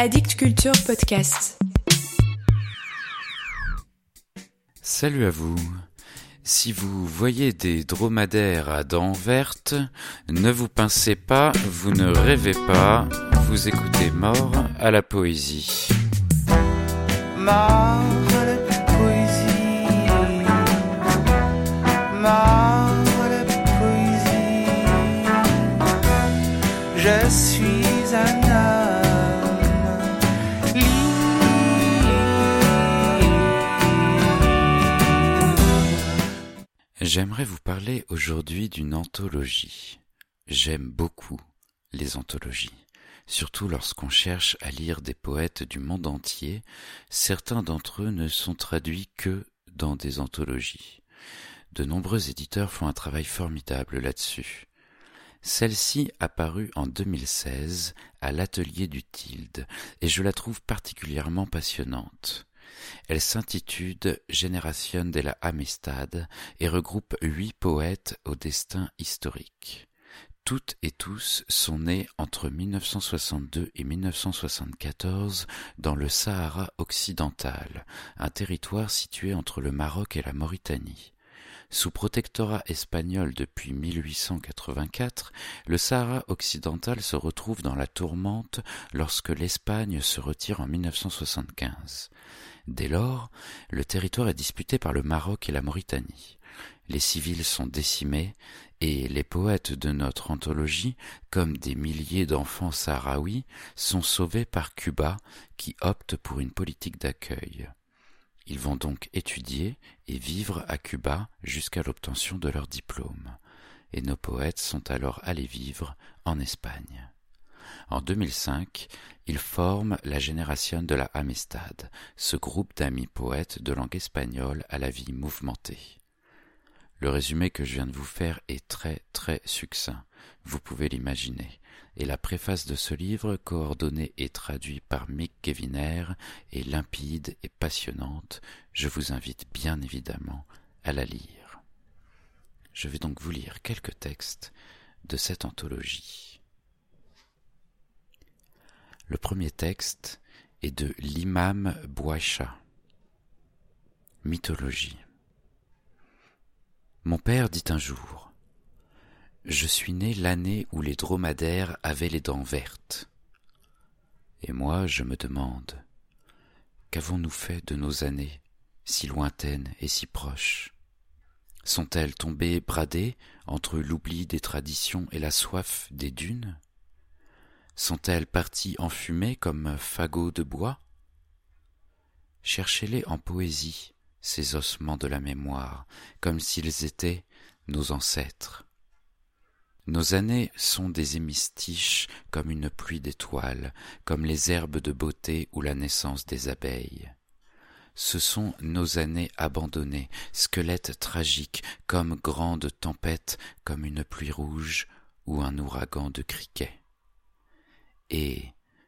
Addict Culture Podcast. Salut à vous. Si vous voyez des dromadaires à dents vertes, ne vous pincez pas, vous ne rêvez pas, vous écoutez Mort à la poésie. Mort J'aimerais vous parler aujourd'hui d'une anthologie. J'aime beaucoup les anthologies, surtout lorsqu'on cherche à lire des poètes du monde entier, certains d'entre eux ne sont traduits que dans des anthologies. De nombreux éditeurs font un travail formidable là-dessus. Celle-ci apparut en 2016 à l'atelier du Tilde et je la trouve particulièrement passionnante. Elle s'intitule Génération de la Amistad et regroupe huit poètes au destin historique. Toutes et tous sont nés entre 1962 et 1974 dans le Sahara occidental, un territoire situé entre le Maroc et la Mauritanie. Sous protectorat espagnol depuis 1884, le Sahara occidental se retrouve dans la tourmente lorsque l'Espagne se retire en 1975. Dès lors, le territoire est disputé par le Maroc et la Mauritanie. Les civils sont décimés et les poètes de notre anthologie, comme des milliers d'enfants sahraouis, sont sauvés par Cuba qui opte pour une politique d'accueil. Ils vont donc étudier et vivre à Cuba jusqu'à l'obtention de leur diplôme, et nos poètes sont alors allés vivre en Espagne. En 2005, ils forment la génération de la Amistad, ce groupe d'amis poètes de langue espagnole à la vie mouvementée. Le résumé que je viens de vous faire est très très succinct, vous pouvez l'imaginer, et la préface de ce livre, coordonnée et traduit par Mick Keviner, est limpide et passionnante, je vous invite bien évidemment à la lire. Je vais donc vous lire quelques textes de cette anthologie. Le premier texte est de l'imam Bouacha. Mythologie. Mon père dit un jour Je suis né l'année où les dromadaires avaient les dents vertes. Et moi, je me demande Qu'avons-nous fait de nos années, si lointaines et si proches? Sont-elles tombées bradées entre l'oubli des traditions et la soif des dunes? Sont-elles parties enfumées comme fagots de bois? Cherchez-les en poésie, ces ossements de la mémoire, comme s'ils étaient nos ancêtres. Nos années sont des hémistiches comme une pluie d'étoiles, comme les herbes de beauté ou la naissance des abeilles. Ce sont nos années abandonnées, squelettes tragiques, comme grandes tempêtes, comme une pluie rouge ou un ouragan de criquets. Et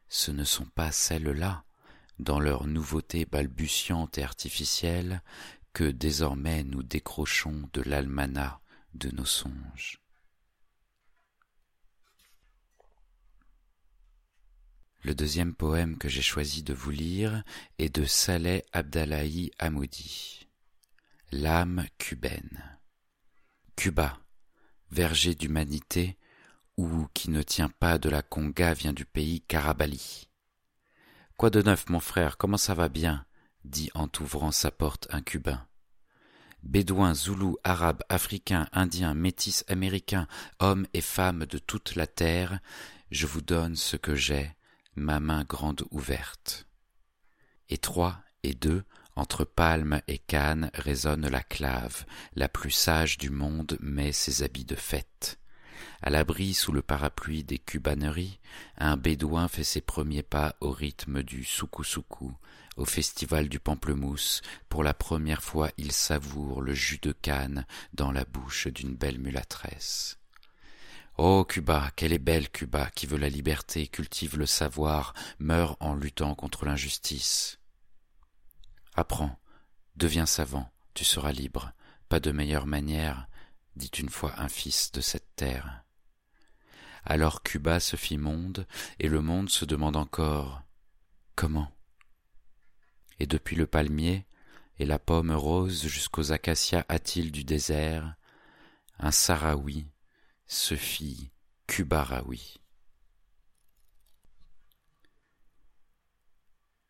ce ne sont pas celles-là dans leur nouveauté balbutiante et artificielle, que désormais nous décrochons de l'almanach de nos songes. Le deuxième poème que j'ai choisi de vous lire est de Saleh Abdallahi Hamoudi. L'âme cubaine. Cuba, verger d'humanité, ou qui ne tient pas de la conga vient du pays Karabali. Quoi de neuf, mon frère, comment ça va bien dit en ouvrant sa porte un Cubain. Bédouins, Zoulous, Arabes, Africains, Indiens, Métis, Américains, hommes et femmes de toute la terre, je vous donne ce que j'ai, ma main grande ouverte. Et trois et deux, entre palme et canne, résonne la clave, la plus sage du monde met ses habits de fête. À l'abri sous le parapluie des cubaneries, un bédouin fait ses premiers pas au rythme du soukou-soukou. Au festival du pamplemousse, pour la première fois il savoure le jus de canne dans la bouche d'une belle mulâtresse. Oh Cuba, quelle est belle Cuba, qui veut la liberté, cultive le savoir, meurt en luttant contre l'injustice. Apprends, deviens savant, tu seras libre, pas de meilleure manière, dit une fois un fils de cette terre. Alors Cuba se fit monde, et le monde se demande encore comment? Et depuis le palmier et la pomme rose jusqu'aux acacias hâtiles du désert, un Saraoui se fit Kubaraoui.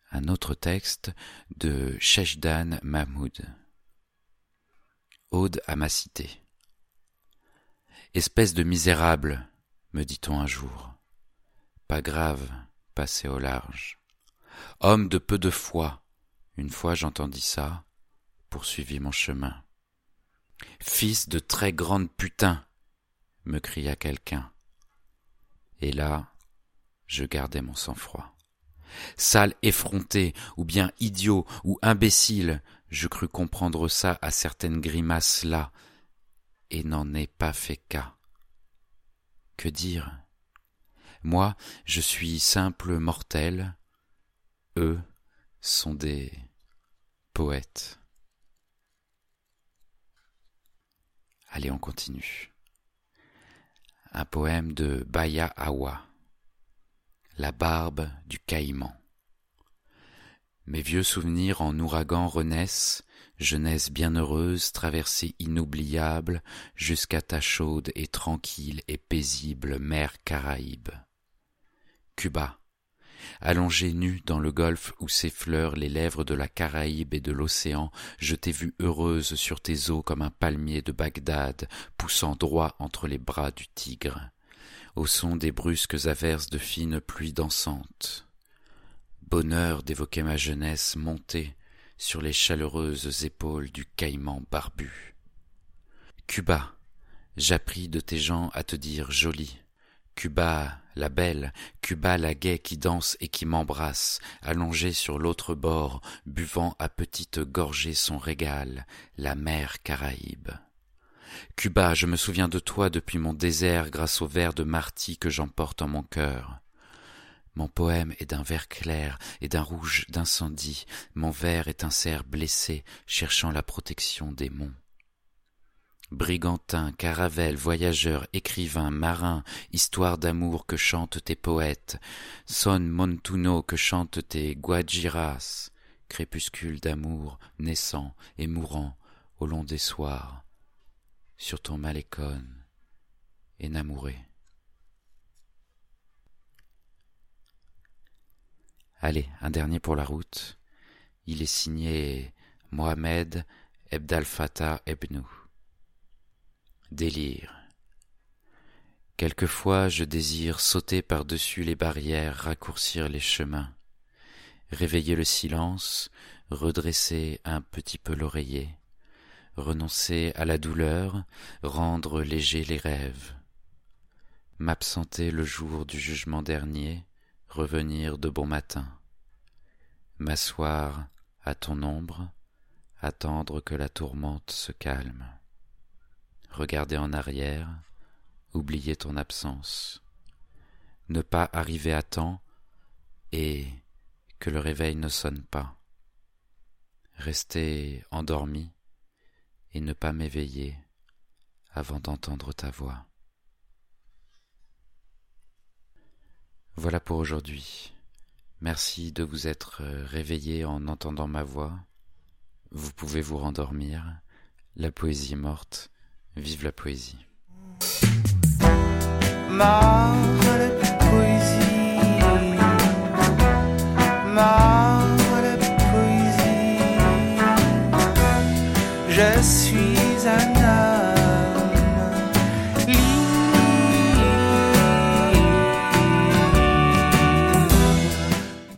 Un autre texte de Sheshdan Mahmoud. Ode à ma cité. Espèce de misérable, me dit-on un jour. Pas grave, passé au large. Homme de peu de foi, une fois j'entendis ça, poursuivis mon chemin. Fils de très grande putain, me cria quelqu'un. Et là, je gardai mon sang-froid. Sale effronté, ou bien idiot, ou imbécile, je crus comprendre ça à certaines grimaces là, et n'en ai pas fait cas. Que dire? Moi, je suis simple mortel, eux sont des poètes. Allez, on continue. Un poème de Baya Awa. La barbe du caïman. Mes vieux souvenirs en ouragan renaissent, jeunesse bienheureuse, traversée inoubliable, jusqu'à ta chaude et tranquille et paisible mer Caraïbe. Cuba, allongée nue dans le golfe où s'effleurent les lèvres de la Caraïbe et de l'océan, je t'ai vue heureuse sur tes eaux comme un palmier de Bagdad, poussant droit entre les bras du tigre, au son des brusques averses de fines pluies dansantes. Bonheur d'évoquer ma jeunesse montée sur les chaleureuses épaules du caïman barbu. Cuba, j'appris de tes gens à te dire jolie. Cuba la belle, Cuba la gaie qui danse et qui m'embrasse, allongée sur l'autre bord, buvant à petites gorgées son régal, la mer Caraïbe. Cuba, je me souviens de toi depuis mon désert grâce au verre de marty que j'emporte en mon cœur. Mon poème est d'un vert clair et d'un rouge d'incendie, mon vers est un cerf blessé cherchant la protection des monts. Brigantin, caravelle, voyageur, écrivain, marin, histoire d'amour que chantent tes poètes, son montuno que chantent tes guajiras, crépuscule d'amour naissant et mourant au long des soirs, sur ton malécone, énamouré. Allez, un dernier pour la route. Il est signé Mohamed Ebdal Fattah Ebnou. Délire. Quelquefois je désire sauter par-dessus les barrières, raccourcir les chemins, réveiller le silence, redresser un petit peu l'oreiller, renoncer à la douleur, rendre légers les rêves, m'absenter le jour du jugement dernier, revenir de bon matin, m'asseoir à ton ombre, attendre que la tourmente se calme, regarder en arrière, oublier ton absence, ne pas arriver à temps et que le réveil ne sonne pas, rester endormi et ne pas m'éveiller avant d'entendre ta voix. Voilà pour aujourd'hui. Merci de vous être réveillé en entendant ma voix. Vous pouvez vous rendormir. La poésie morte. Vive la poésie.